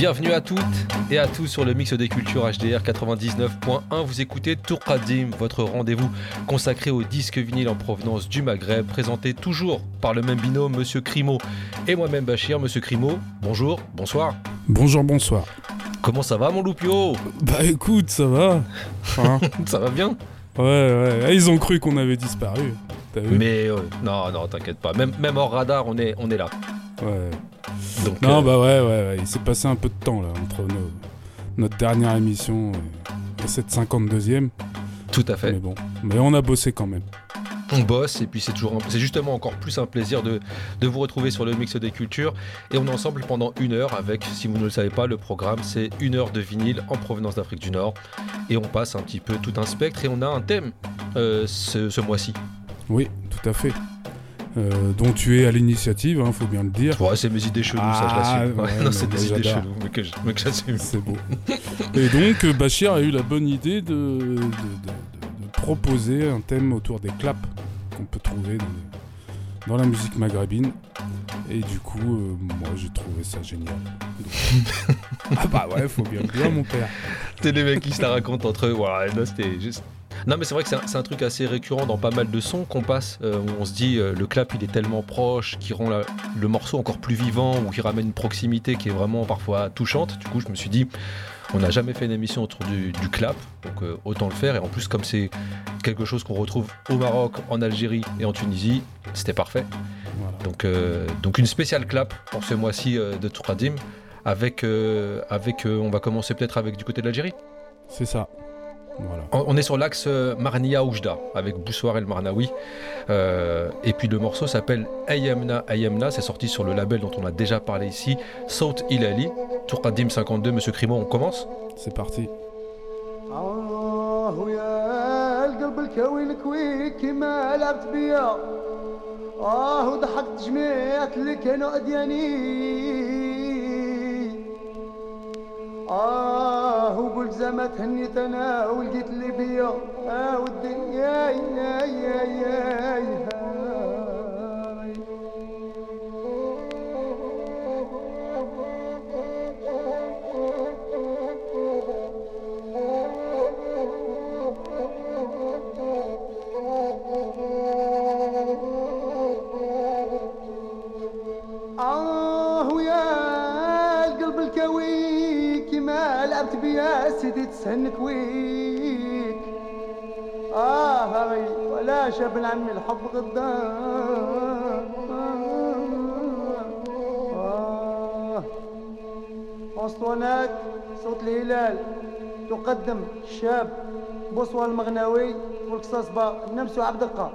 Bienvenue à toutes et à tous sur le mix des cultures HDR 99.1. Vous écoutez Tourkadim, votre rendez-vous consacré aux disques vinyles en provenance du Maghreb, présenté toujours par le même binôme, Monsieur Crimo et moi-même Bachir. Monsieur Crimo, bonjour, bonsoir. Bonjour, bonsoir. Comment ça va, mon loupio? Bah écoute, ça va. Hein ça va bien? Ouais, ouais. Ah, ils ont cru qu'on avait disparu. Mais euh, non, non, t'inquiète pas. Même, même hors radar, on est, on est là. Ouais. Donc, non, euh, bah ouais, ouais, Il s'est passé un peu de temps là entre notre dernière émission et, cette 52e. Tout à fait. Mais bon, mais on a bossé quand même. On bosse et puis c'est toujours c'est justement encore plus un plaisir de, de, vous retrouver sur le mix des cultures et on est ensemble pendant une heure avec si vous ne le savez pas le programme c'est une heure de vinyle en provenance d'Afrique du Nord et on passe un petit peu tout un spectre et on a un thème euh, ce, ce mois-ci. Oui, tout à fait. Euh, dont tu es à l'initiative, il hein, faut bien le dire. Ouais, c'est mes idées cheloues, ça je ah, l'assume. non, c'est des idées cheloues, mais que, j'assume. C'est beau. Et donc, euh, Bachir a eu la bonne idée de, de, de, proposer un thème autour des claps qu'on peut trouver dans, la musique maghrébine. Et du coup, euh, moi j'ai trouvé ça génial. ah bah ouais, faut bien le dire, mon père. T'es les mecs qui se la racontent entre eux. Voilà, là c'était juste non, mais c'est vrai que c'est un, truc assez récurrent dans pas mal de sons qu'on passe, euh, où on se dit euh, le clap il est tellement proche, qui rend le morceau encore plus vivant, ou qui ramène une proximité qui est vraiment parfois touchante. Du coup, je me suis dit, on n'a jamais fait une émission autour du, clap, donc euh, autant le faire. Et en plus, comme c'est quelque chose qu'on retrouve au Maroc, en Algérie et en Tunisie, c'était parfait. Donc, donc une spéciale clap pour ce mois-ci de Touradim, avec, avec on va commencer peut-être avec du côté de l'Algérie. C'est ça. On est sur l'axe euh, Marnia-Oujda avec Boussoir El Marnaoui. Euh, et puis le morceau s'appelle Ayamna Ayamna. C'est sorti sur le label dont on a déjà parlé ici, Saut Ilali. Tourkadim 52, Monsieur Crimo, on commence C'est parti. آه وقلت زمت هنيت أنا ولقيت اللي بيا. آه والدنيا يا يا يا يا يا نكويك آه هاي ولا شب عمي الحب غدام آه. أسطوانات صوت الهلال. تقدم الشاب بصوى المغناوي والقصاصبة النمس وعبد القادر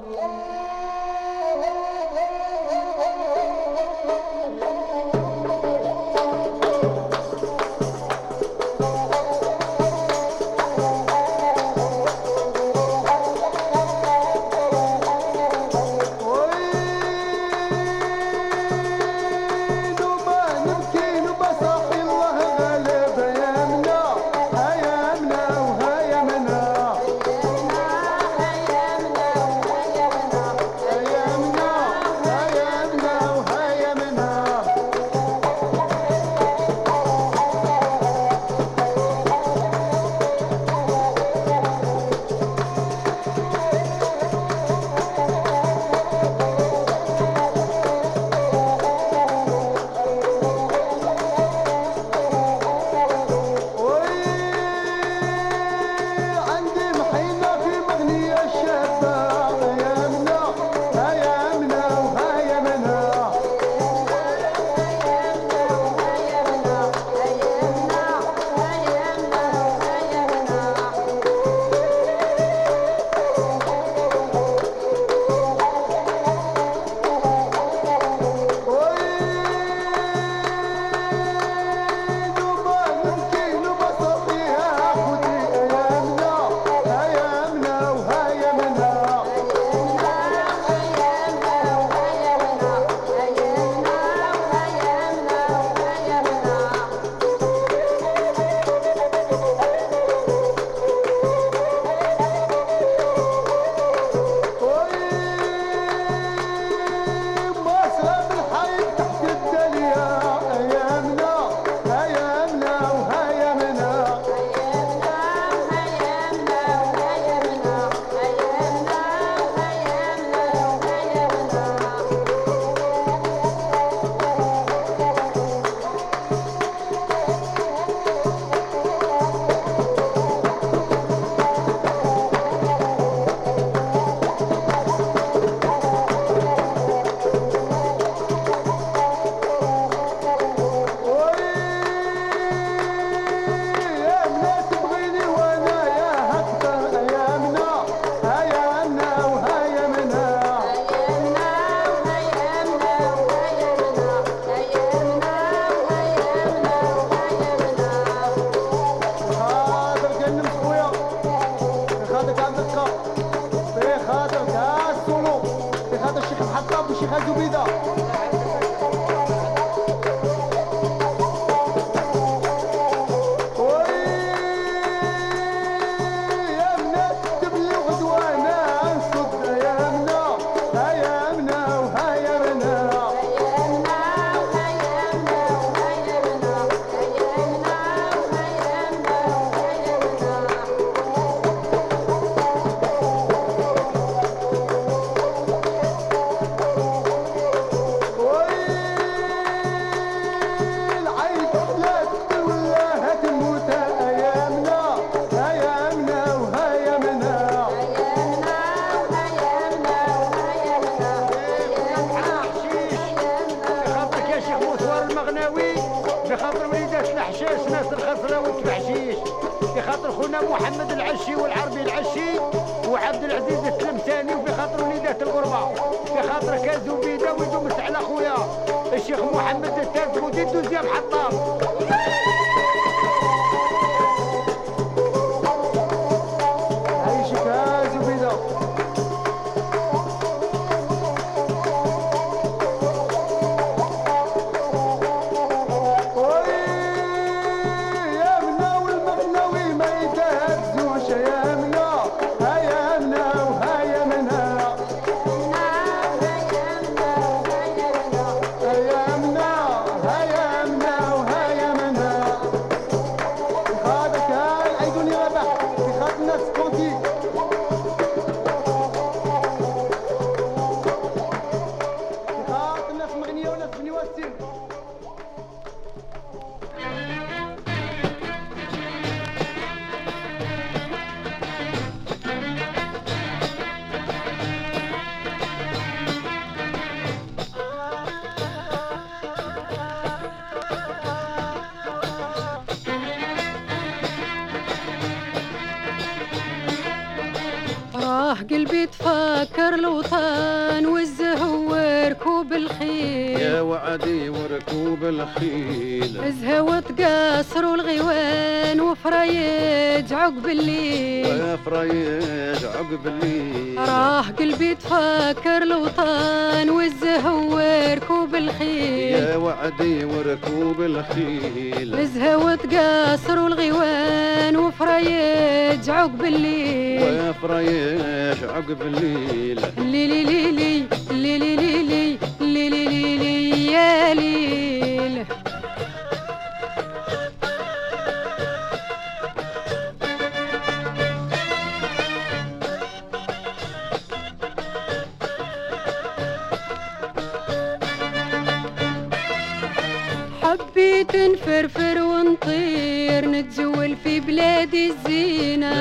الخيل زهو تقصر الغيوان وفريج عقب الليل وفريج عقب الليل راه قلبي تفكر الوطن والزهو وركوب الخيل يا وعدي وركوب الخيل زهو تقصر الغيوان وفريج عقب الليل وفريج عقب الليل ليلي ليلي ليلي ليلي ليلي ليلي بلاد الزينة.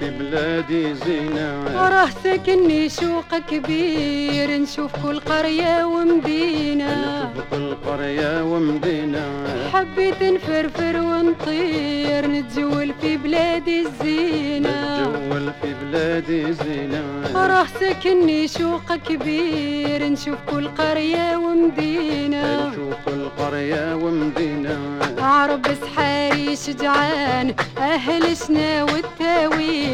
في بلادي زينة. وراه ساكني شوق كبير نشوف كل قرية ومدينة. نشوف كل قرية ومدينة. حبيت نفرفر ونطير نتجول في بلادي الزينة. نتجول في بلادي زينة. راه ساكني شوق كبير نشوف كل قرية ومدينة. نشوف كل قرية ومدينة. عرب سحاري شجعان أهل شنا والتاويل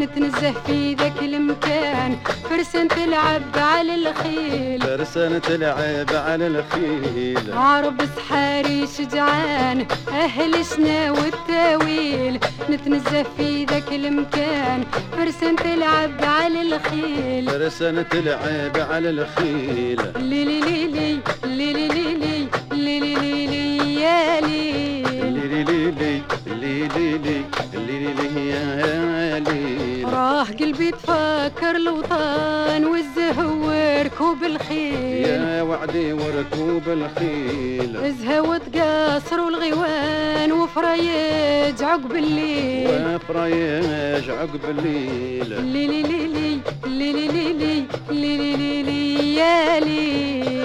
نتنزه في ذاك المكان. فرسان تلعب على الخيل. فرسان تلعب على الخيل. عرب سحاري شجعان أهل شنا والتاويل. نتنزه في ذاك المكان. فرسان تلعب على الخيل. فرسان تلعب على الخيل. ليلي ليلي ليلي ليلي ليلي ليلي يا راه قلبي تفكر الوطن والزهو وركوب الخيل يا وعدي وركوب الخيل زهو تقصر والغيوان وفريج عقب الليل وفريج عقب الليل ليلي ليلي ليلي ليلي ليلي ليلي يا ليل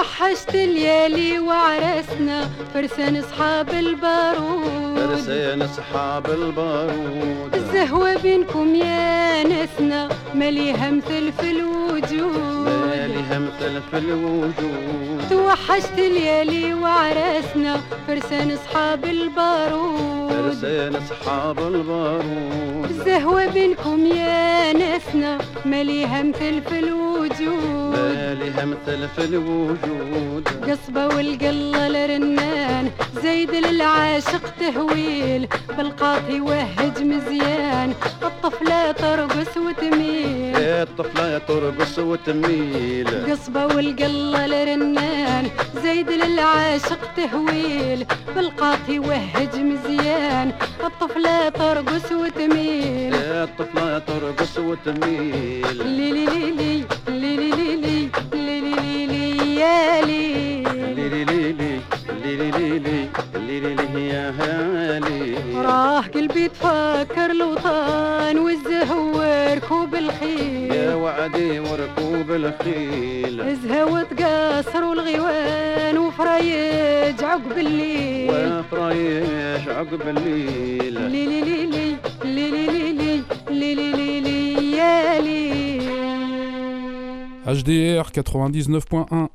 توحشت الليالي وعرسنا فرسان أصحاب البارود. فرسان أصحاب البارود. الزهوة بينكم يا ناسنا مليها مثل في الوجود. مالها مثل في الوجود. توحشت الليالي وعرسنا فرسان أصحاب البارود. فرسان أصحاب البارود. الزهوة بينكم يا ناسنا مليها مثل في الوجود. مالها مثل في الوجود. قصبة والقلة الرنان زيد للعاشق تهويل. بالقاطي وهج مزيان الطفلة ترقص وتميل. الطفلة ترقص وتميل. قصبة والقلة الرنان زيد للعاشق تهويل. بالقاطي وهج مزيان الطفلة ترقص وتميل. الطفلة ترقص وتميل. لي لي لي راح قلبي تفكر الوطن والزهو ركوب الخيل يا وعدي وركوب الخيل الزهو تقصر والغيوان وفرايج عقب الليل وفرايج عقب الليل ليلي ليلي ليلي ليلي ليلي ليلي ليلي HDR 99.1.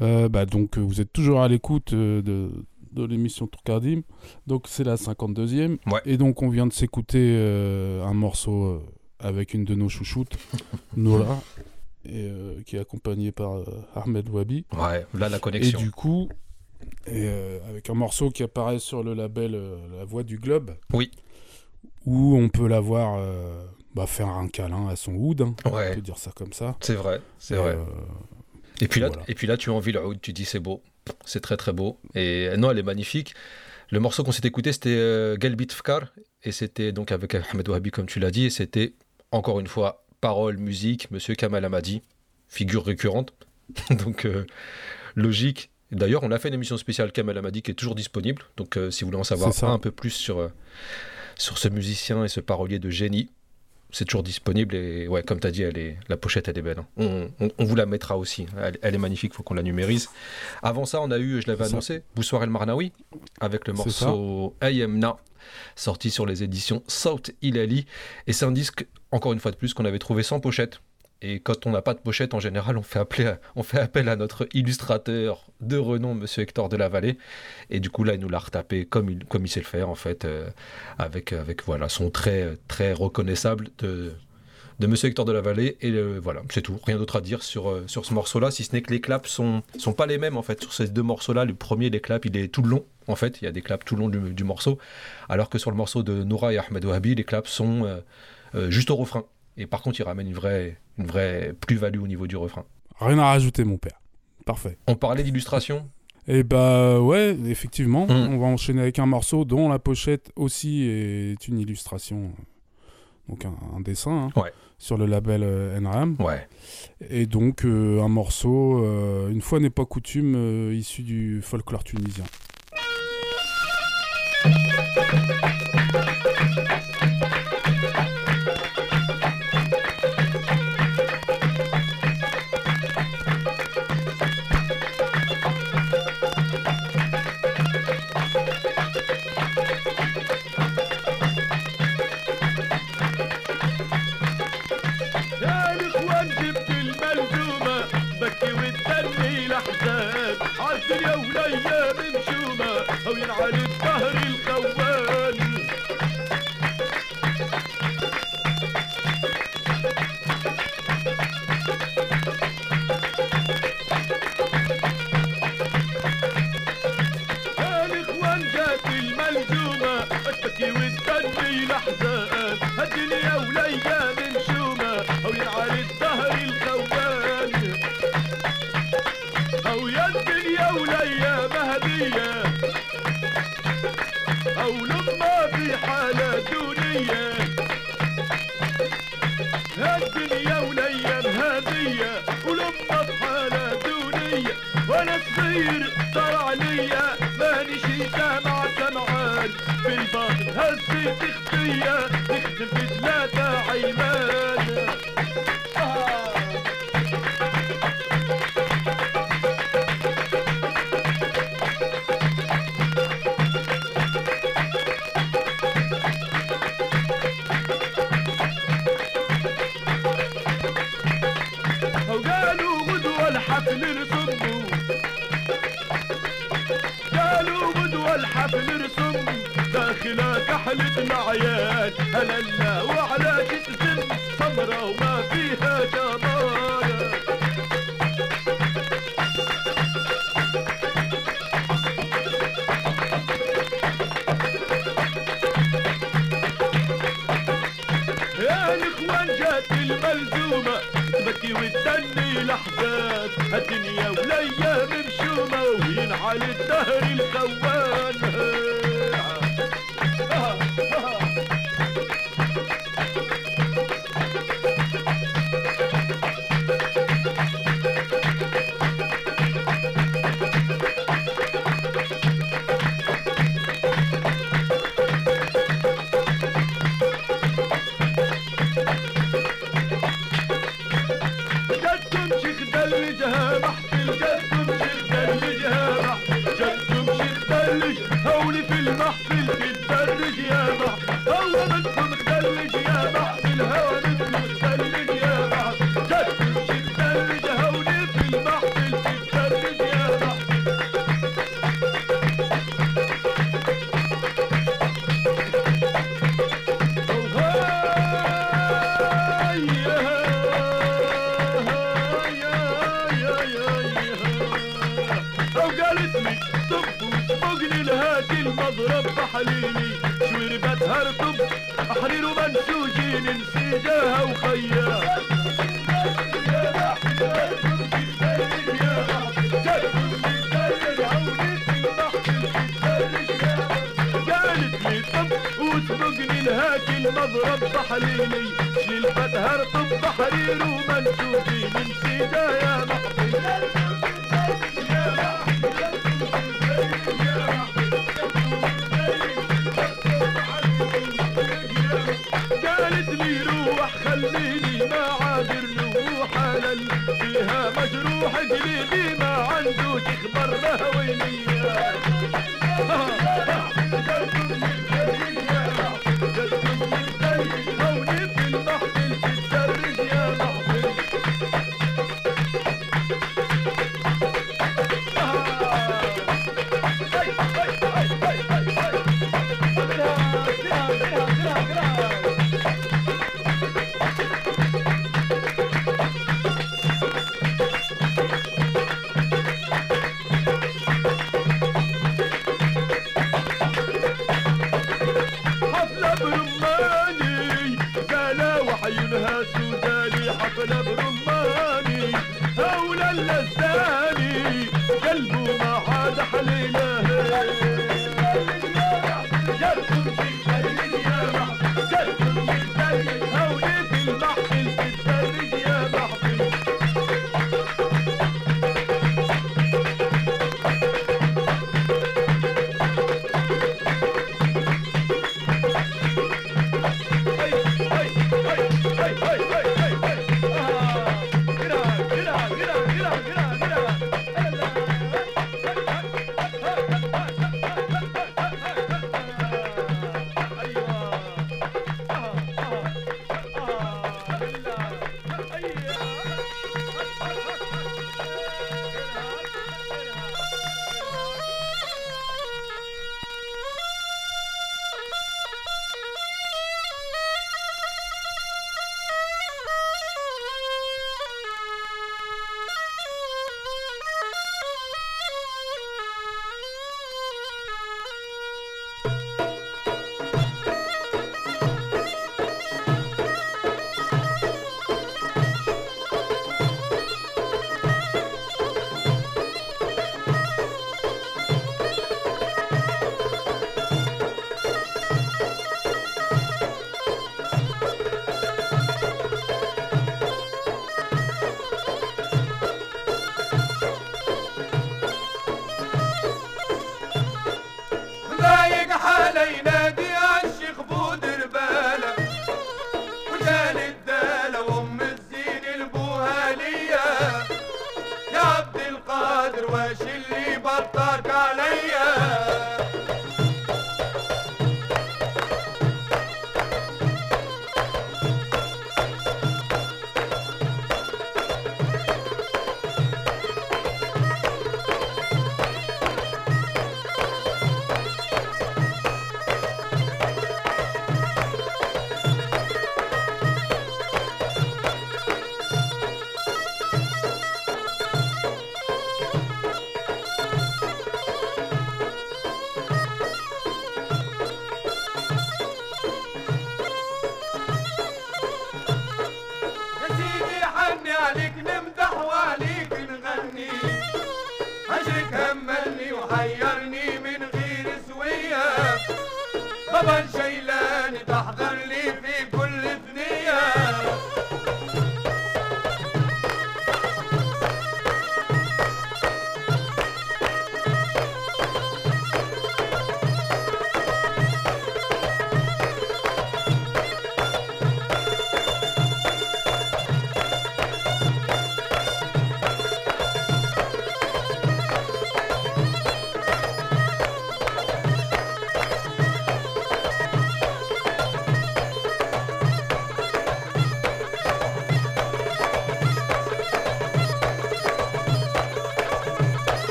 Euh, bah donc euh, vous êtes toujours à l'écoute euh, de, de l'émission Tourcardim. Donc c'est la 52e. Ouais. Et donc on vient de s'écouter euh, un morceau avec une de nos chouchoutes, Nola, et, euh, qui est accompagnée par Ahmed Wabi. Ouais, là la Et connexion. du coup, et, avec un morceau qui apparaît sur le label La Voix du Globe. Oui. Où on peut la voir bah, faire un câlin à son oud, hein, on Ouais, peut dire ça comme ça. c'est vrai, c'est Et, vrai. euh, Et puis là, Voilà. et puis là, tu as envie le oud, tu dis c'est beau, c'est très très beau. Et non, elle est magnifique. Le morceau qu'on s'est écouté, c'était euh, Galbit Fkar, et c'était donc avec Ahmed Wahabi, comme tu l'as dit, et c'était encore une fois parole, musique, Monsieur Kamal Amadi, figure récurrente. donc euh, logique. D'ailleurs, on a fait une émission spéciale Kamal Amadi qui est toujours disponible. Donc euh, si vous voulez en savoir un peu plus sur euh, sur ce musicien et ce parolier de génie. C'est toujours disponible et ouais, comme tu as dit, elle est, la pochette elle est belle. hein. On, on- on vous la mettra aussi. Elle, elle est magnifique, faut qu'on la numérise. Avant ça, on a eu, je l'avais annoncé, Boussoir El Marnaoui avec le morceau Ayemna, sorti sur les éditions South Hilali. Et c'est un disque, encore une fois de plus, qu'on avait trouvé sans pochette. Et quand on n'a pas de pochette, en général, on fait, appel à notre illustrateur de renom, Monsieur Hector de la Vallée. Et du coup, là, il nous l'a retapé comme il, sait le faire, en fait, euh, avec, voilà, son trait très reconnaissable de, de Monsieur Hector de la Vallée. Et voilà, c'est tout. Rien d'autre à dire sur, euh, sur ce morceau-là, si ce n'est que les claps sont, sont pas les mêmes, en fait, sur ces deux morceaux-là. Le premier, les claps, il est tout le long. En fait, il y a des claps tout le long du, morceau. Alors que sur le morceau de Noura et Ahmed Wahabi, les claps sont euh, juste au refrain. Et par contre, il ramène une vraie, une vraie plus-value au niveau du refrain. Rien à rajouter, mon père. Parfait. On parlait d'illustration. Et bah ouais, effectivement, Mm. on va enchaîner avec un morceau dont la pochette aussi est une illustration, donc un, un dessin hein, Ouais. sur le label euh, NRAM. Ouais. Et donc euh, un morceau, euh, une fois n'est pas coutume, euh, issu du folklore tunisien. ولا أيام مشومه أو ينعلو هزيت خطية تخفية؟ نختفي ثلاثة عيمان حلت معيان هلا لا وعلى جسم سمرة وما فيها جمال. يا الإخوان جات الملزومة تبكي وتدني لحظات الدنيا والايام مشومة وينعل الدهر تحرير منسوجين نسيناها وخيا قالت لي طب وسبقني لهاك المضرب بحليلي للفتهر طب تحرير سيدا يا محبي حلل فيها مجروح قليبي ما عنده تخبر ويلي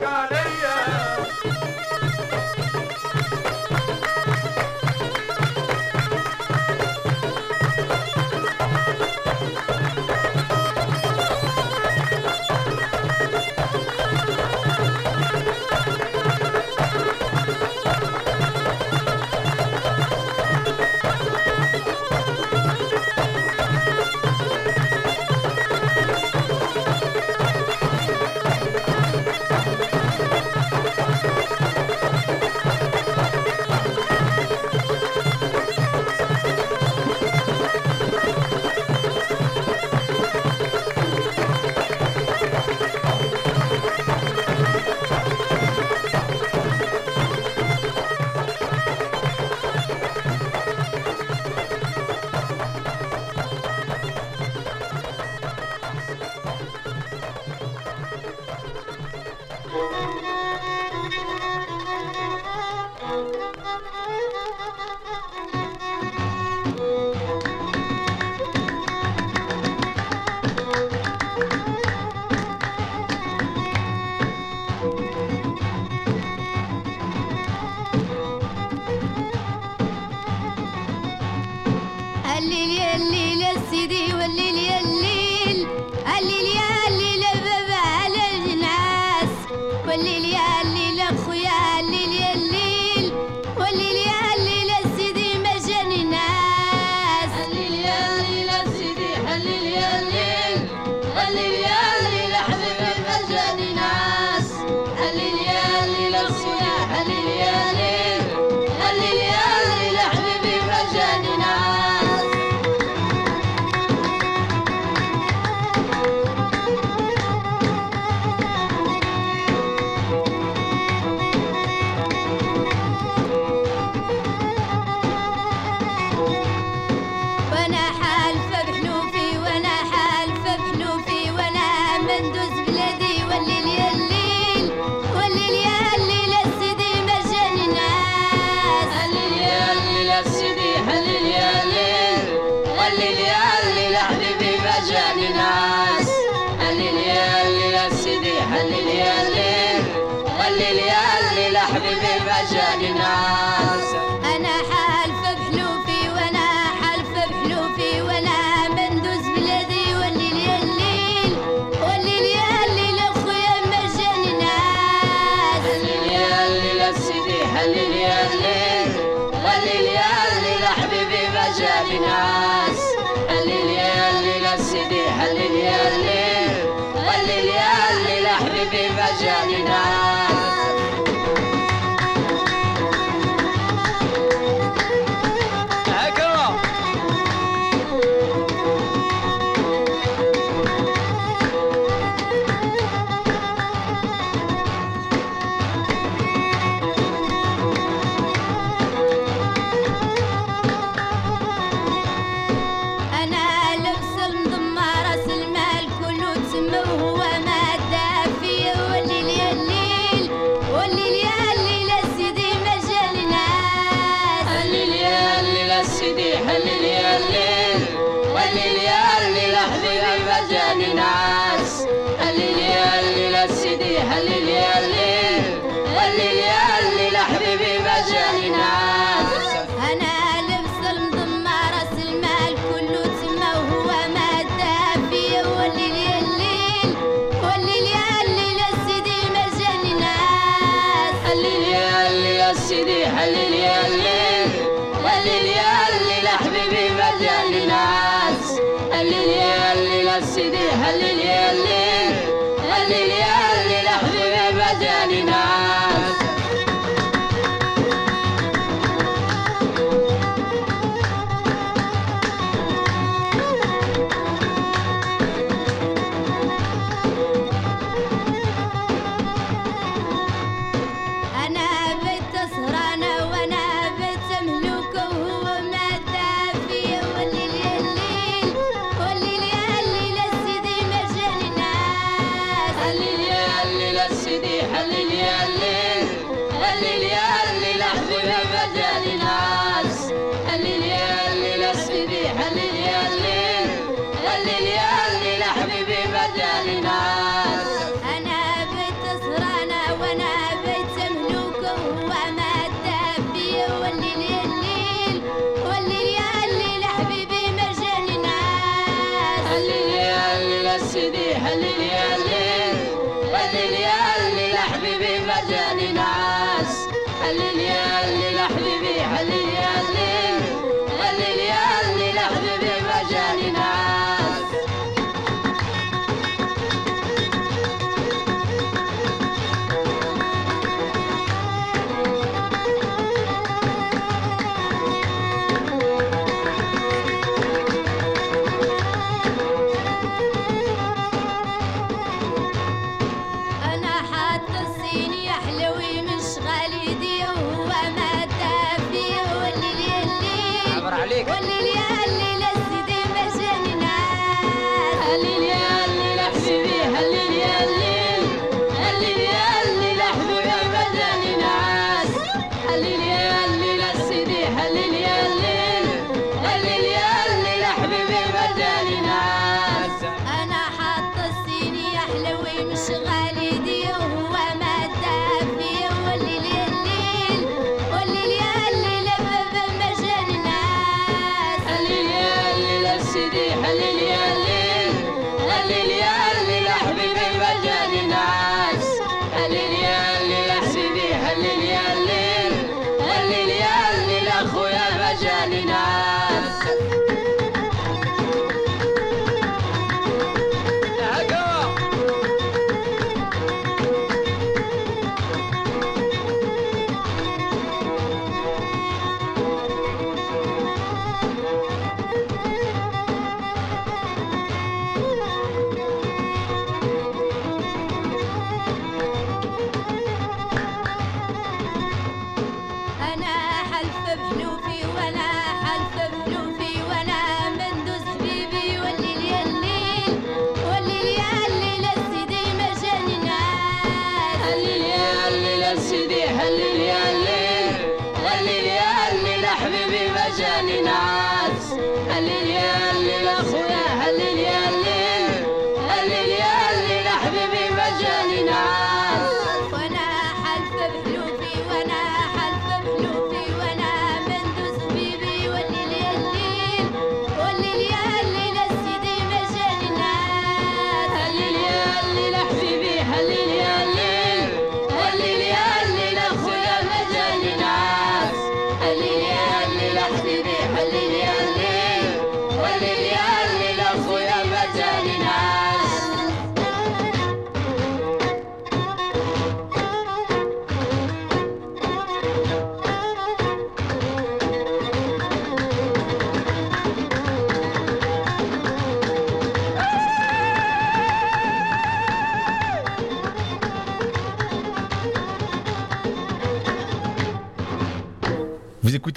का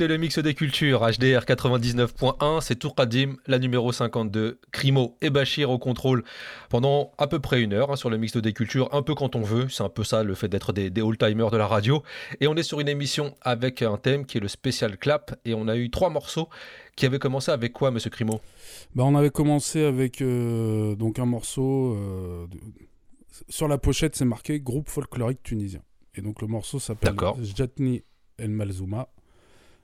écoutez le mix des cultures, HDR 99.1, c'est Tourkadim, la numéro 52, Crimo et Bachir au contrôle pendant à peu près une heure hein, sur le mix des cultures, un peu quand on veut, c'est un peu ça le fait d'être des, des old-timers de la radio. Et on est sur une émission avec un thème qui est le spécial clap, et on a eu trois morceaux qui avaient commencé avec quoi, monsieur Crimo Bah, on avait commencé avec euh, donc un morceau. euh, de- Sur la pochette, c'est marqué groupe folklorique tunisien. Et donc le morceau s'appelle. Jatni El Malzouma.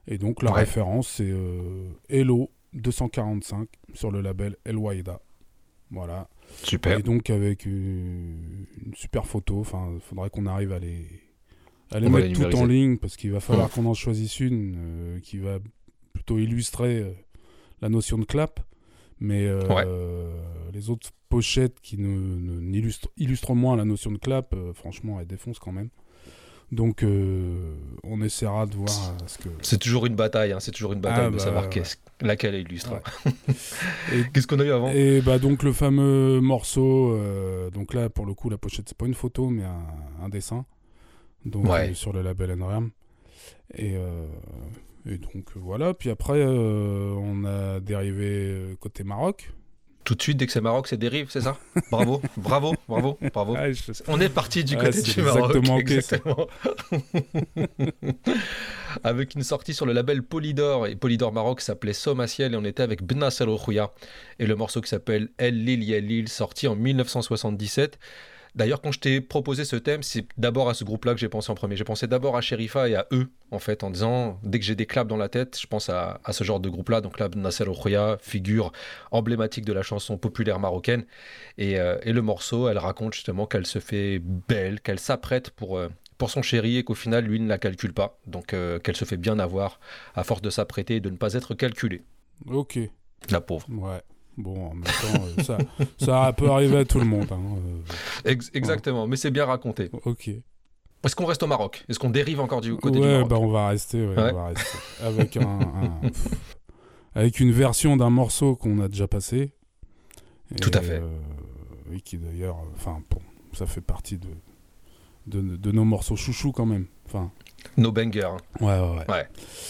Et donc la Ouais. référence, c'est euh, Hello 245 sur le label El Waïda. Voilà. Super. Et donc avec une, une super photo. Enfin, il faudrait qu'on arrive à les, à les On mettre les tout en ligne parce qu'il va falloir qu'on en choisisse une euh, qui va plutôt illustrer euh, la notion de clap. Mais euh, Ouais. les autres pochettes qui ne, ne- n'illustrent illustrent moins la notion de clap, euh, franchement, elles défoncent quand même. Donc, euh, on essaiera de voir euh, ce que. C'est toujours une bataille, hein, c'est toujours une bataille Ah, de bah, savoir ouais. qu'est-ce- laquelle est illustre. Et- Qu'est-ce qu'on a eu avant? Et bah donc le fameux morceau, euh, donc là pour le coup la pochette c'est pas une photo mais un, un dessin, donc Ouais. euh, sur le label Enram. Et, et donc voilà, puis après on a dérivé côté Maroc. Tout de suite, dès que c'est Maroc, c'est dérive, c'est ça Bravo, bravo, bravo, bravo. Ah, je- On est parti du Ah, côté du Maroc. exactement exactement. avec une sortie sur le label Polydor. Et Polydor Maroc s'appelait Somaciel et on était avec Bnas El Rouya. Et le morceau qui s'appelle El Lil Ya Lil, sorti en 1977. D'ailleurs, quand je t'ai proposé ce thème, c'est d'abord à ce groupe-là que j'ai pensé en premier. J'ai pensé d'abord à Sherifa et à eux, en fait, en disant, dès que j'ai des claps dans la tête, je pense à, à ce genre de groupe-là. Donc là, Nasser Rouya, figure emblématique de la chanson populaire marocaine. Et, euh, et le morceau, elle raconte justement qu'elle se fait belle, qu'elle s'apprête pour, euh, pour son chéri et qu'au final, lui ne la calcule pas. Donc euh, qu'elle se fait bien avoir à force de s'apprêter et de ne pas être calculée. Ok, La pauvre. ouais. Bon, en même temps, euh, ça, ça peut arriver à tout le monde. hein, Ex- exactement, mais c'est bien raconté. euh, ok. Est-ce qu'on reste au Maroc? Est-ce qu'on dérive encore du côté du Ouais, Maroc? bah on va rester, ouais, Ouais. on va rester. avec un, un- pff, avec une version d'un morceau qu'on a déjà passé. Et, Tout à fait. euh, oui, qui d'ailleurs, euh, enfin, bon, ça fait partie de, de, de nos morceaux chouchous quand même. Enfin, No banger. hein. ouais, ouais, ouais.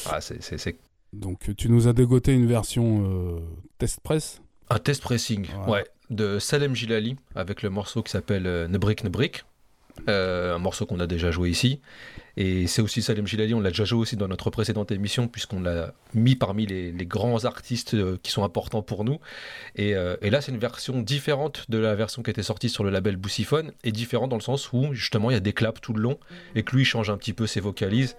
Ah, c'est- Donc tu nous as dégoté une version euh, test press. Un test pressing Ouais. ouais, de Salem Gilali avec le morceau qui s'appelle euh, Nebrik Nebrik. Euh, un morceau qu'on a déjà joué ici. Et c'est aussi Salem Gilali, on l'a déjà joué aussi dans notre précédente émission, puisqu'on l'a mis parmi les, les grands artistes euh, qui sont importants pour nous. Et, euh, et là, c'est une version différente de la version qui était sortie sur le label Boussiphone, et différente dans le sens où, justement, il y a des claps tout le long, et que lui, il change un petit peu ses vocalises.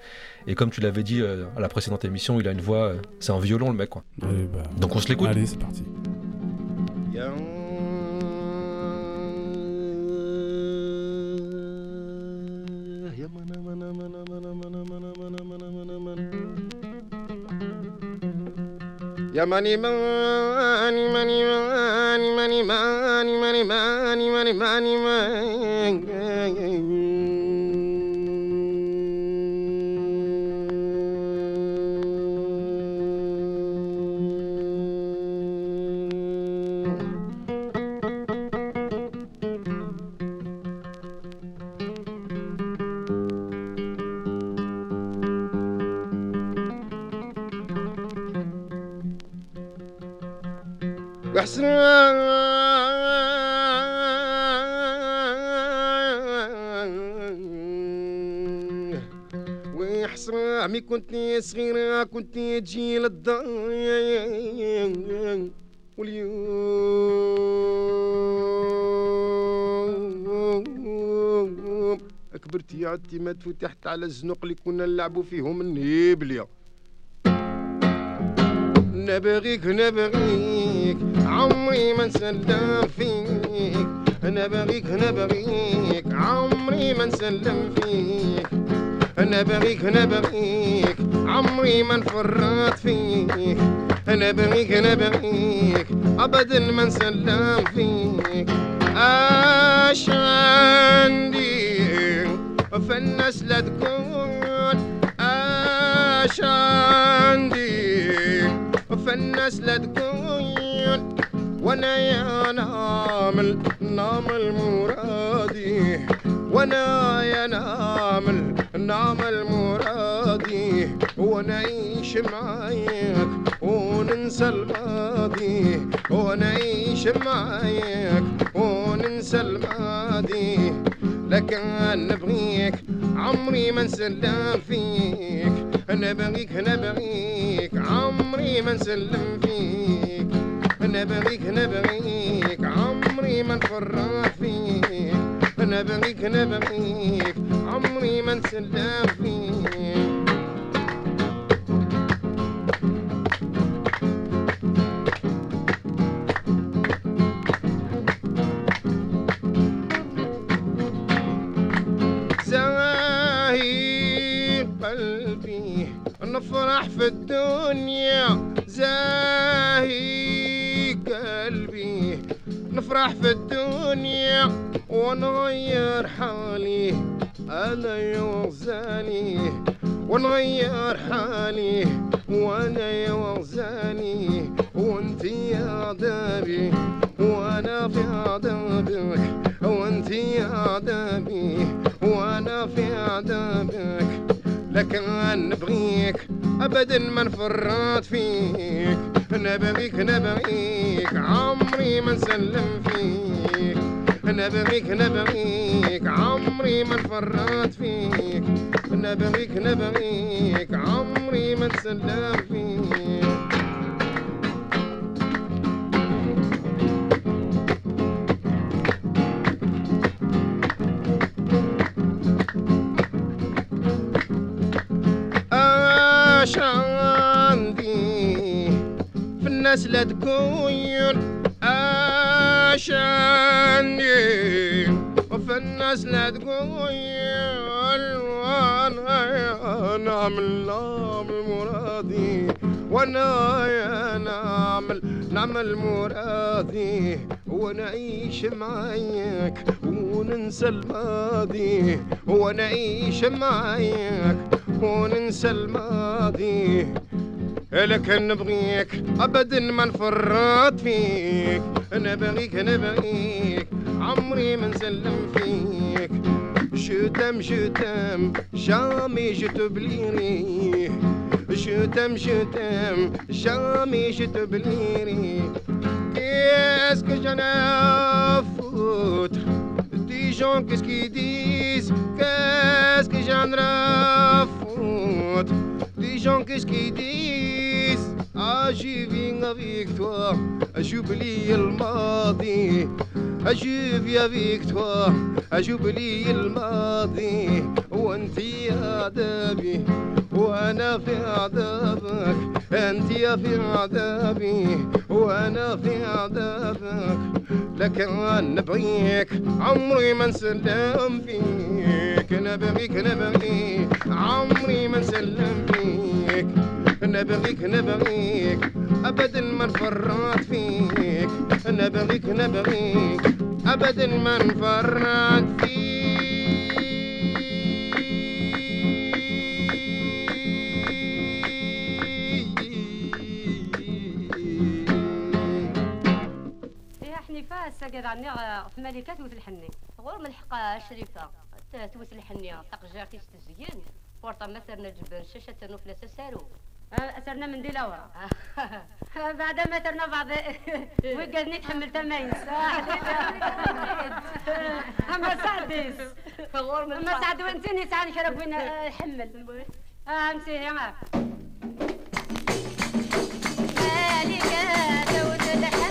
Et comme tu l'avais dit euh, à la précédente émission, il a une voix, c'est un violon, le mec, quoi. Bah, Donc on se l'écoute. Allez, c'est parti. يا ماني ماني ماني ماني ماني ماني ماني ماني ماني ماني ماني عمي كنت صغيرة كنت تجي للدار واليوم كبرت يا عدتي ما تفتحت على الزنق اللي كنا نلعبوا فيهم النيبليه نبغيك نبغيك. عمري ما نسلم فيك. نبغيك نبغيك عمري ما نسلم فيك. نبغيك نبغيك عمري ما نفرط فيك. نبغيك نبغيك ابدا ما نسلم فيك. اش عندي فالناس لا تكون اش عندي فالناس لا تكون وأنا يا نعمل نعمل مرادي وأنا يا نعمل نعمل مرادي ونعيش معاك وننسى الماضي. ونعيش معاك وننسى الماضي. لكن نبغيك عمري ما نسلم فيك. نبغيك نبغيك عمري ما نسلم فيك. نبغيك نبغيك عمري ما نفرط فيك. نبغيك نبغيك عمري ما نسلم فيك. نفرح في الدنيا. زاهي نفرح في الدنيا ونغير حالي أنا يا ونغير حالي وأنا يا وغزالي وأنت يا عذابي وأنا في عذابك. وأنت يا عذابي وأنا في عذابك. لكن نبغيك. ابدا ما نفرط فيك. نبغيك نبغيك. عمري ما نسلم فيك. نبغيك نبغيك. عمري ما نفرط فيك. نبغيك نبغيك. عمري ما نسلم فيك. اش عندي. في الناس لا تقول اش عندي وفي الناس لا تقول وأنا نعمل نعمل مرادي وأنا يا نعمل نعمل مرادي ونعيش معاك وننسى الماضي ونعيش معاك وننسى الماضي. لكن نبغيك ابدا ما نفرط فيك نبغيك نبغيك عمري ما نسلم فيك. Je t'aime, je t'aime, jamais je t'oublierai. Je t'aime, je t'aime, jamais je t'oublierai. Qu'est-ce que j'en ai à foutre des gens, qu'est-ce qu'ils disent Qu'est-ce que j'en ai à foutre des gens, qu'est-ce qu'ils disent Ah, je viens avec toi, j'oublie le mardi. Je viens avec toi, j'oublie le mardi. وانت يا عذابي وأنا في عذابك. أنت يا في عذابي وأنا في عذابك. لكن نبغيك عمري ما نسلم فيك. نبغيك نبغيك عمري ما نسلم فيك. نبغيك نبغيك ابدا ما نفرط فيك. نبغيك نبغيك ابدا ما نفرط فيها آه، في ملكه توت الحني. غور ملحقة شريفة. توت الحني حق جاكي تزين ورطة ما سرنا جبن شاشة نوفلا سارو. آه، أسرنا من دي لورا. آه، بعد ما ترنا بعض وقالني تحمل تماين أما سعديس أما سعد وانتيني سعد نشرب وين حمل. أمسي يا معك مالك دود الحمل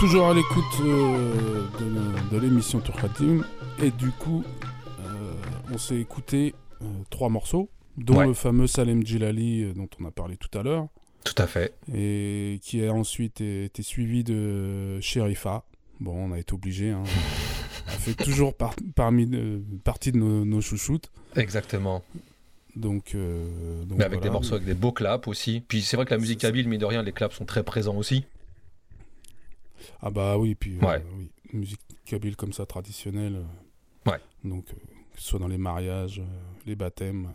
toujours à l'écoute euh, de, de l'émission Turkhatim et du coup, euh, on s'est écouté euh, trois morceaux, dont Ouais. le fameux Salem Djilali euh, dont on a parlé tout à l'heure. Tout à fait. Et qui a ensuite été suivi de Sherifa. Bon, on a été obligé. Hein. Elle fait toujours par- parmi, partie de nos, nos chouchoutes. Exactement. Donc, euh, donc Mais avec des morceaux avec des beaux claps aussi. Puis c'est vrai que la musique kabyle, mine de rien, les claps sont très présents aussi. Ah bah oui, puis euh, oui, musique kabyle comme ça traditionnelle. euh, Ouais. Donc euh, que ce soit dans les mariages, les baptêmes,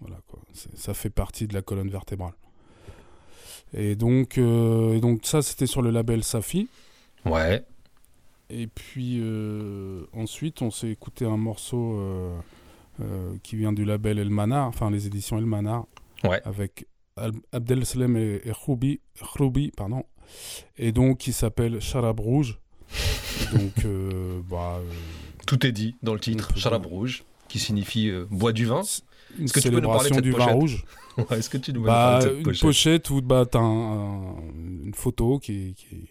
voilà quoi. Ça fait partie de la colonne vertébrale. Et donc, et donc ça c'était sur le label Safi. Ouais. Et puis ensuite on s'est écouté un morceau qui vient du label El Manar, enfin les éditions El Manar, Ouais. avec Abdel Salem et, et Khroubi, Khroubi, pardon, et donc qui s'appelle Charab Rouge. donc euh, bah, euh, Tout est dit dans le titre. Charab rouge, qui signifie euh, bois du vin. une Est-ce que tu peux nous parler de célébration cette du vin rouge. Ouais, Est-ce que tu nous Bah, parler de cette une pochette pochette, où bah, un- un- une photo qui, qui,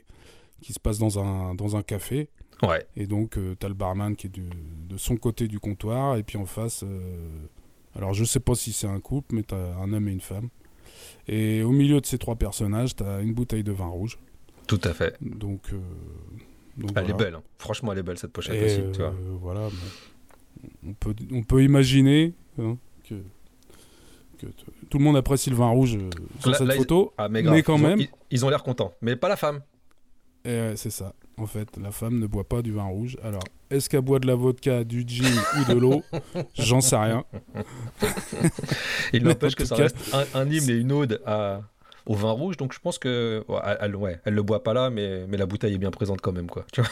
qui se passe dans un, dans un café. Ouais. Et donc, tu t'as le barman qui est du- de son côté du comptoir. Et puis en face, euh, alors je sais pas si c'est un couple, mais t'as un homme et une femme. Et au milieu de ces trois personnages, t'as une bouteille de vin rouge. Tout à fait. Donc, euh, donc Elle est belle. hein. Franchement, elle est belle cette pochette Et, aussi. tu vois. euh, voilà, bon. on, peut, on peut imaginer hein, que, tout le monde apprécie le vin rouge euh, sur Là- cette là, ils- photo, Ah, mais, grave, quand ils ont- même, ils, ils ont l'air contents. Mais pas la femme. et, ouais, c'est ça. En fait, la femme ne boit pas du vin rouge. Alors, est-ce qu'elle boit de la vodka, du gin ou de l'eau? J'en sais rien. Il n'empêche que ça cas- reste un, un hymne et une ode à- au vin rouge. Donc je pense que ouais, elle, ouais, elle le boit pas là, mais, mais la bouteille est bien présente quand même, quoi. Tu vois?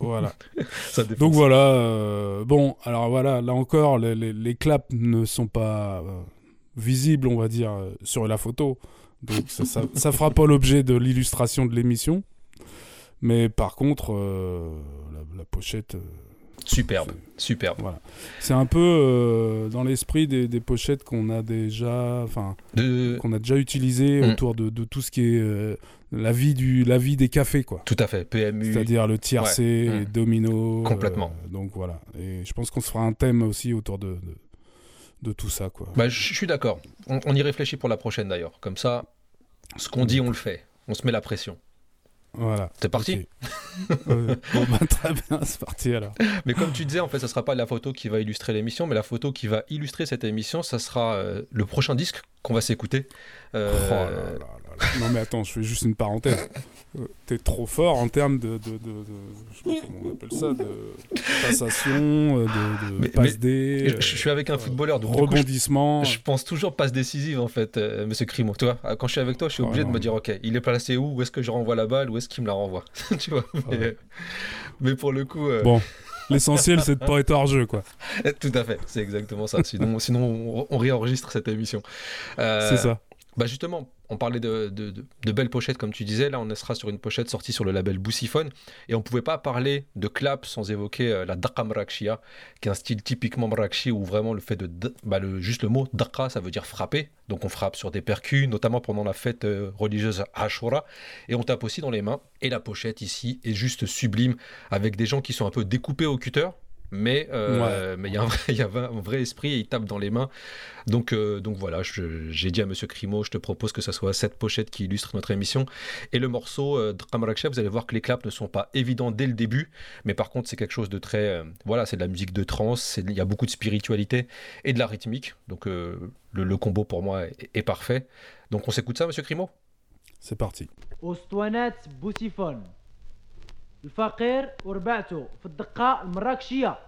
Voilà. Ça. Donc voilà. euh, bon, alors voilà, là encore, les, les- les claps ne sont pas euh, visibles, on va dire, euh, sur la photo. Donc ça, ça, ça fera pas l'objet de l'illustration de l'émission. Mais par contre, euh, la, la pochette. euh, Superbe, superbe. Voilà. C'est un peu euh, dans l'esprit des, des pochettes qu'on a déjà, enfin, De- qu'on a déjà utilisées Mm. autour de, de tout ce qui est euh, la vie du, la vie des cafés, quoi. Tout à fait. PMU. C'est-à-dire le tiercé, Ouais. les Mm. dominos. Complètement. euh, donc voilà. Et je pense qu'on se fera un thème aussi autour de, de, de tout ça, quoi. Bah, je je suis d'accord. On, on y réfléchit pour la prochaine d'ailleurs. Comme ça, ce qu'on dit, on le fait. On se met la pression. Voilà. C'est parti Euh, bon, bah, très bien, c'est parti alors. Mais comme tu disais, en fait, ça sera pas la photo qui va illustrer l'émission, mais la photo qui va illustrer cette émission, ça sera euh, le prochain disque qu'on va s'écouter. Euh, Oh là là. Non mais attends, je fais juste une parenthèse. Euh, T'es trop fort en termes de, de, de, de- je sais pas comment on appelle ça, de passation, euh, de, Mais- passe je, je suis avec un footballeur, donc du coup, je- rebondissement. Je, pense toujours passe décisive en fait, euh, Monsieur Crimo. Tu vois, quand je suis avec toi, je suis obligé de me dire, ok, il est placé où? Où est-ce que je renvoie la balle? Où est-ce qu'il me la renvoie? Tu vois. Mais, mais pour le coup. euh, Bon, l'essentiel c'est de pas être hors jeu quoi. Tout à fait, c'est exactement ça. Sinon, sinon on, on réenregistre cette émission. Euh, C'est ça. Bah justement, on parlait de, belles pochettes, comme tu disais. Là, on sera sur une pochette sortie sur le label Boussiphone. Et on ne pouvait pas parler de clap sans évoquer euh, la Daqa Mrakshia, qui est un style typiquement Mrakshi, où vraiment le fait de. Bah, juste le mot Daqa, ça veut dire frapper. Donc on frappe sur des percus, notamment pendant la fête euh, religieuse Ashura. Et on tape aussi dans les mains. Et la pochette ici est juste sublime, avec des gens qui sont un peu découpés au cutter mais euh, mais il y a, un vrai, esprit et il tape dans les mains. Donc, euh, donc voilà, j'ai dit à Monsieur Crimo, je te propose que ce soit cette pochette qui illustre notre émission. Et le morceau euh, vous allez voir que les claps ne sont pas évidents dès le début, mais par contre c'est quelque chose de très... Euh, voilà, c'est de la musique de trance, il y a beaucoup de spiritualité et de la rythmique, donc le, combo pour moi est, parfait. Donc on s'écoute ça, Monsieur Crimo? C'est parti. الفقير وربعته في الدقة المراكشية.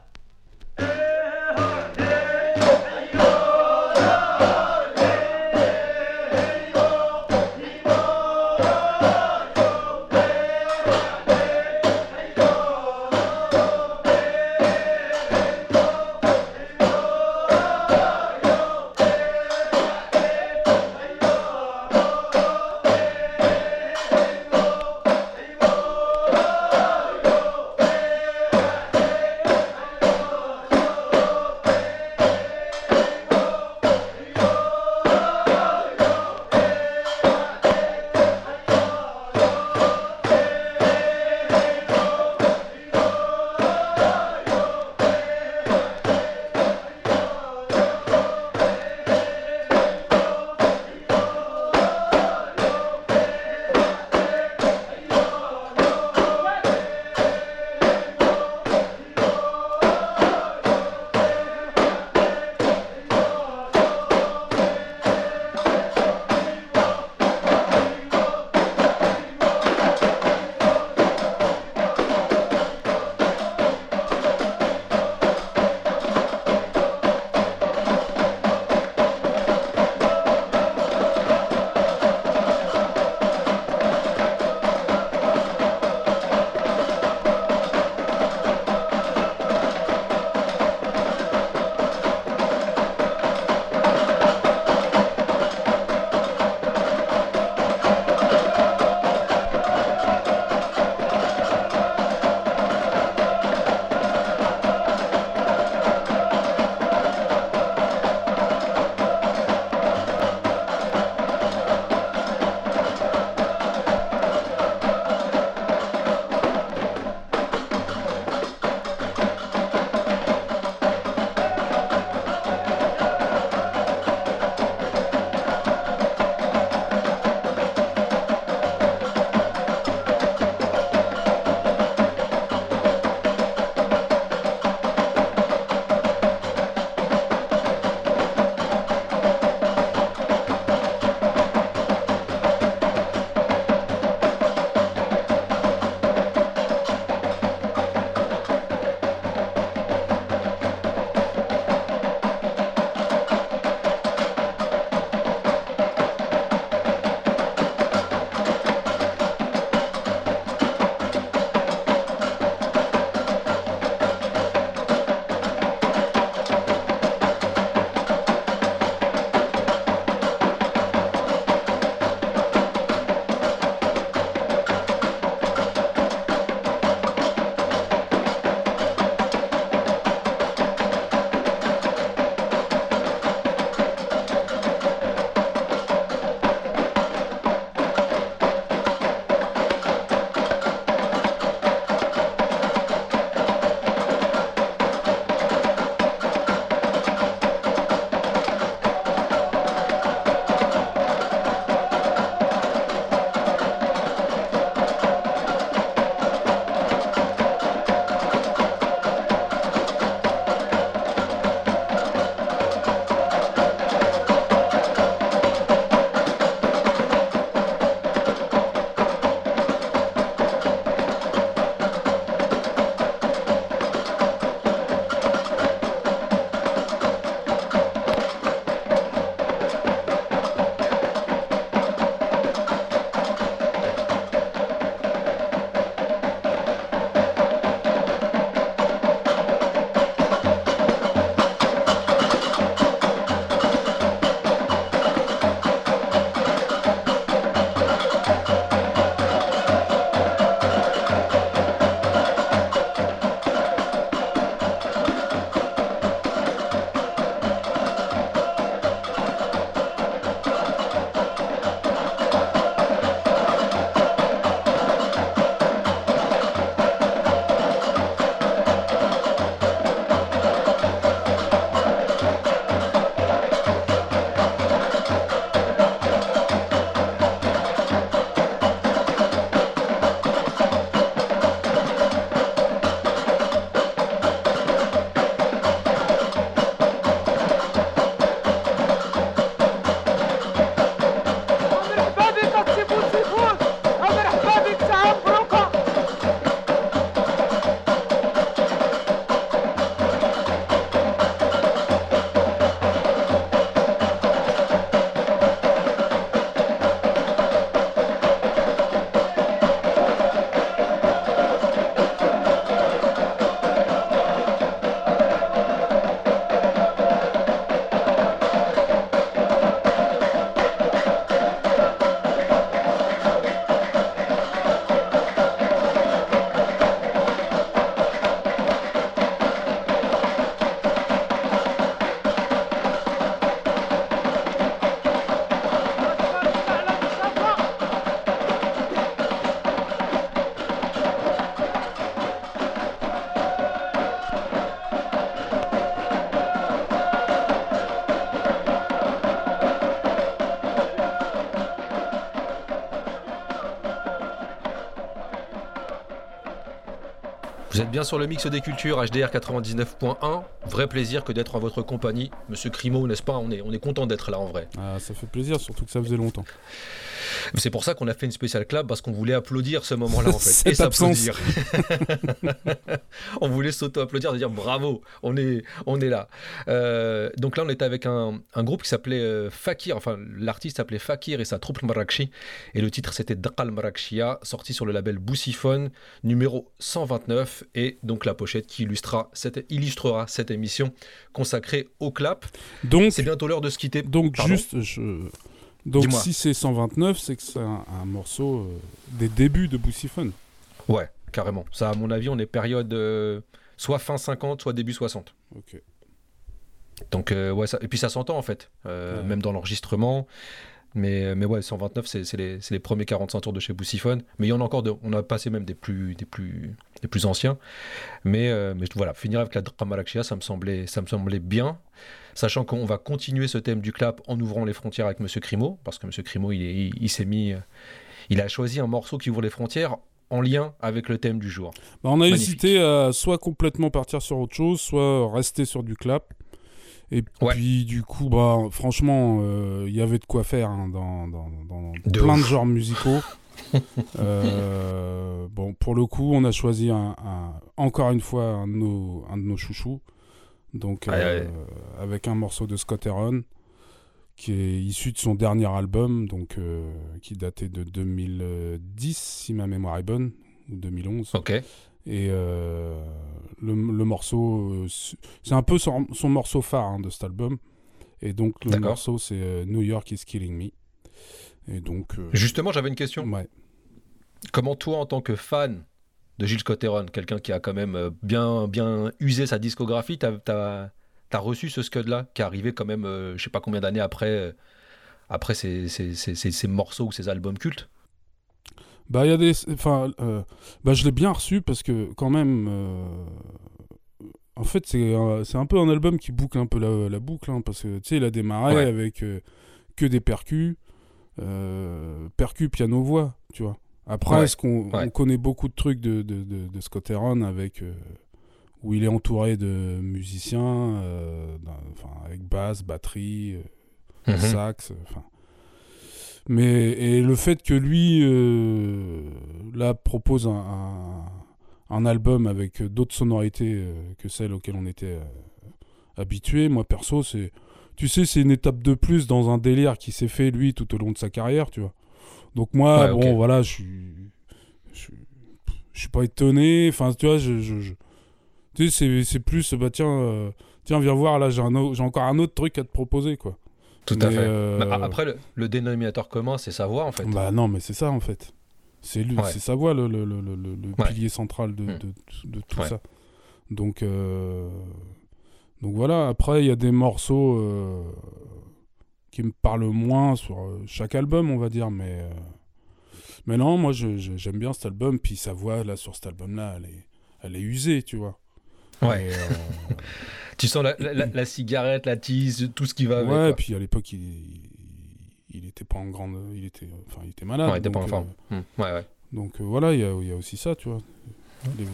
Bien sur le mix des cultures HDR 99.1. Vrai plaisir que d'être en votre compagnie. Monsieur Crimo, n'est-ce pas? On est, on est content d'être là en vrai. Ah, ça fait plaisir, surtout que ça faisait longtemps. C'est pour ça qu'on a fait une spéciale clap parce qu'on voulait applaudir ce moment-là en fait. Et s'applaudir. on voulait s'auto-applaudir, de dire bravo, on est, on est là. Euh, donc là, on était avec un, un groupe qui s'appelait euh, Fakir, enfin l'artiste s'appelait Fakir et sa troupe Marrakchi. Et le titre c'était Daqal Marrakchia, sorti sur le label Boussiphone, numéro 129. Et donc la pochette qui illustrera cette, illustrera cette émission consacrée au clap. Donc, C'est bientôt l'heure de se quitter. donc Pardon juste, je... donc si c'est 129, c'est que c'est un, un morceau euh, des débuts de Boussiphone. Ouais, carrément. Ça, à mon avis, on est période euh, soit fin 50, soit début 60. Ok. Donc, euh, ouais, ça... et puis ça s'entend en fait, Ouais. même dans l'enregistrement. Mais, mais ouais, 129, c'est les, les premiers 45 tours de chez Boussiphone. Mais il y en a encore, de... on a passé même des plus, des plus, des plus anciens. Mais, mais voilà, finir avec la Dramalakshia, ça me semblait, ça me semblait bien. Sachant qu'on va continuer ce thème du clap en ouvrant les frontières avec Monsieur Crimo, parce que Monsieur Crimo, il, est- il, il s'est mis, euh, il a choisi un morceau qui ouvre les frontières en lien avec le thème du jour. Bah, on a Magnifique. hésité à soit complètement partir sur autre chose, soit rester sur du clap. Et puis du coup, bah, franchement, euh, il y avait de quoi faire hein, dans, dans- dans De plein ouf. de genres musicaux. Euh, bon, pour le coup, on a choisi un, un- encore une fois un de nos, un de nos chouchous. Donc, euh, avec un morceau de Scott Heron qui est issu de son dernier album, donc euh, qui datait de 2010, si ma mémoire est bonne, ou 2011. Ok. Et euh, le, le morceau, c'est un peu son, son morceau phare hein, de cet album. Et donc le morceau, c'est New York is Killing Me. Et donc. Justement, j'avais une question. Ouais. Comment toi, en tant que fan de Gilles Scott Heron, quelqu'un qui a quand même euh, bien, bien usé sa discographie, t'as as, reçu ce Scud-là, qui est arrivé quand même, euh, je sais pas combien d'années après, euh, après ces, ces- ces- ces- ces morceaux ou ces albums cultes? Bah, il y a des. Enfin, euh, bah, je l'ai bien reçu parce que, quand même. En fait, c'est un, peu un album qui boucle un peu la, la boucle. hein, parce que, tu sais, il a démarré Ouais. avec que des percus. Percus, piano, voix, tu vois. Après, Ouais, est-ce qu'on ouais. connaît beaucoup de trucs de, de, de, de Scott Heron avec. euh, où il est entouré de musiciens, euh, avec basse, batterie, euh, Mhm. sax, enfin. Mais et le fait que lui euh, là propose un, un, un album avec d'autres sonorités euh, que celles auxquelles on était euh, habitué, moi perso c'est tu sais c'est une étape de plus dans un délire qui s'est fait lui tout au long de sa carrière, tu vois. Donc moi Ouais, bon voilà, je suis je suis- je suis pas étonné, enfin tu vois je, je, je- tu sais c'est c'est plus bah tiens euh, tiens viens voir là j'ai encore un autre truc à te proposer quoi. Tout à fait. euh, Bah, Après, le, le dénominateur commun, c'est sa voix, en fait. Bah non, mais c'est ça en fait. C'est Ouais. c'est sa voix le, le, Ouais. pilier central de, Mm. de, de tout ça. Donc, euh, donc voilà, après il y a des morceaux qui me parlent moins sur euh, chaque album, on va dire, mais, euh, mais non, moi je- je- j'aime bien cet album, puis sa voix là sur cet album-là, elle est, elle est usée, tu vois. Ouais. Euh, Tu sens la, la- cigarette, la tease, tout ce qui va avec. ouais, quoi. puis à l'époque il, il était pas en grande, il était, enfin il était malade. Ouais, il était pas en donc, forme. euh, Hmm. Ouais, ouais. Donc euh, voilà, il y a, il y a aussi ça, tu vois.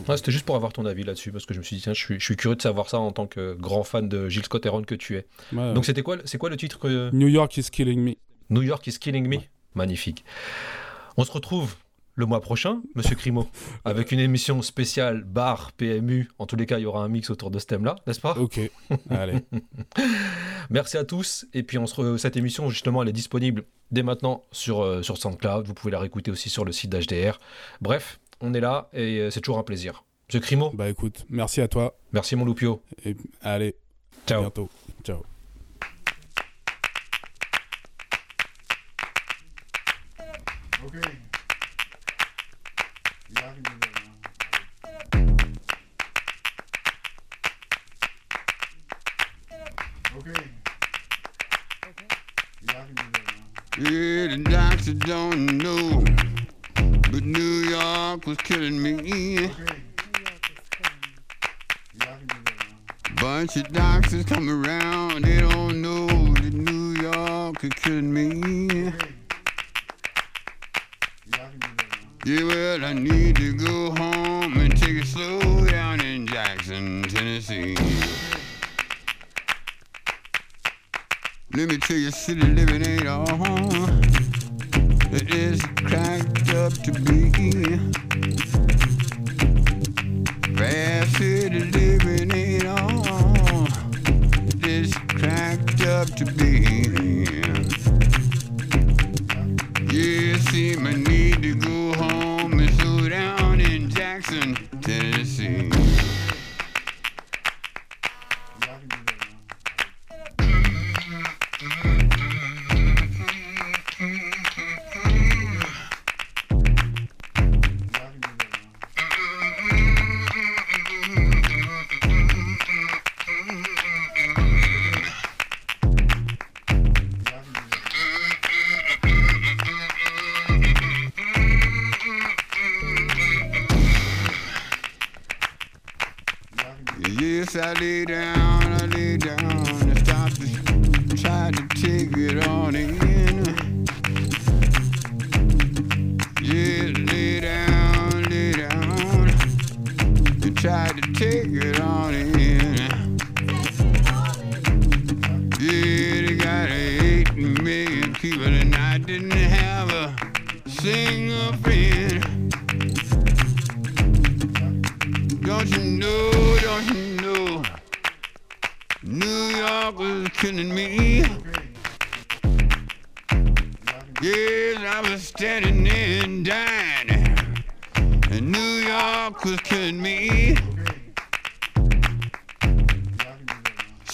Ouais, C'était juste pour avoir ton avis là-dessus, parce que je me suis dit, tiens, je suis, je suis curieux de savoir ça en tant que grand fan de Gilles Scott Heron que tu es. Ouais. Donc c'était quoi, c'est quoi le titre que... New York is killing me. New York is killing me Magnifique. On se retrouve le mois prochain, Monsieur Crimo, avec une émission spéciale bar PMU. En tous les cas, il y aura un mix autour de ce thème-là, n'est-ce pas? Ok, allez. Merci à tous. Et puis on se re- cette émission, justement, elle est disponible dès maintenant sur, euh, sur SoundCloud. Vous pouvez la réécouter aussi sur le site d'HDR. Bref, on est là et euh, c'est toujours un plaisir. Monsieur Crimo Bah écoute, merci à toi. Merci mon loupio. Et allez, Ciao. à bientôt. Ciao. Okay. Yeah, the doctor don't know, But New York was killing me. Bunch of doctors come around, they don't know that New York is killing me. Yeah, well, I need to go home and take it slow down in Jackson, Tennessee. Let me tell you, city living ain't all to be.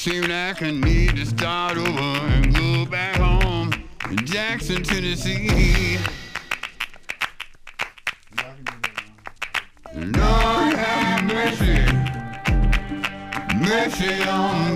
Seem like I need to start over and go back home in Jackson, Tennessee. Lord have mercy, mercy on me.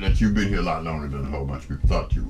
that you've been here a lot longer than a whole bunch of people thought you